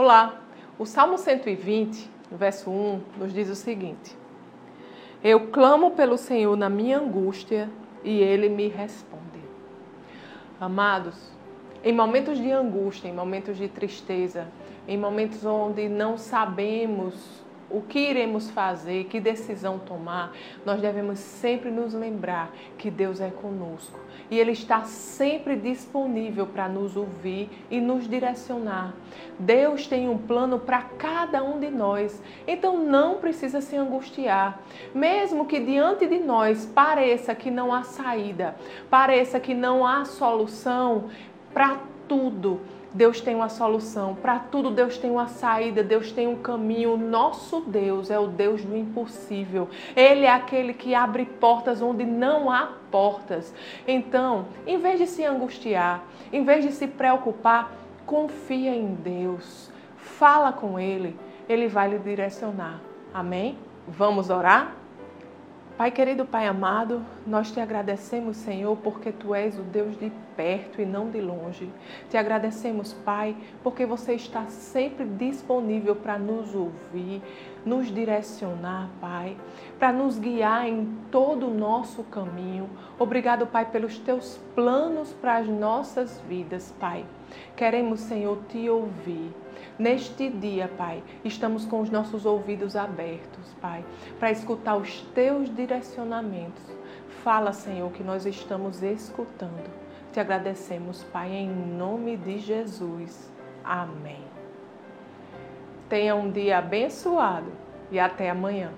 Olá, o Salmo 120, verso 1, nos diz o seguinte: Eu clamo pelo Senhor na minha angústia e ele me responde. Amados, em momentos de angústia, em momentos de tristeza, em momentos onde não sabemos o que iremos fazer, que decisão tomar, nós devemos sempre nos lembrar que Deus é conosco. E Ele está sempre disponível para nos ouvir e nos direcionar. Deus tem um plano para cada um de nós, então não precisa se angustiar, mesmo que diante de nós pareça que não há saída, pareça que não há solução para tudo Deus tem uma solução. Para tudo, Deus tem uma saída, Deus tem um caminho. Nosso Deus é o Deus do impossível. Ele é aquele que abre portas onde não há portas. Então, em vez de se angustiar, em vez de se preocupar, confia em Deus. Fala com Ele. Ele vai lhe direcionar. Amém? Vamos orar? Pai querido, Pai amado, nós te agradecemos, Senhor, porque tu és o Deus de perto e não de longe. Te agradecemos, Pai, porque você está sempre disponível para nos ouvir, nos direcionar, Pai, para nos guiar em todo o nosso caminho. Obrigado, Pai, pelos teus planos para as nossas vidas, Pai. Queremos, Senhor, te ouvir. Neste dia, Pai, estamos com os nossos ouvidos abertos, Pai, para escutar os teus direcionamentos. Fala, Senhor, que nós estamos escutando. Te agradecemos, Pai, em nome de Jesus. Amém. Tenha um dia abençoado e até amanhã.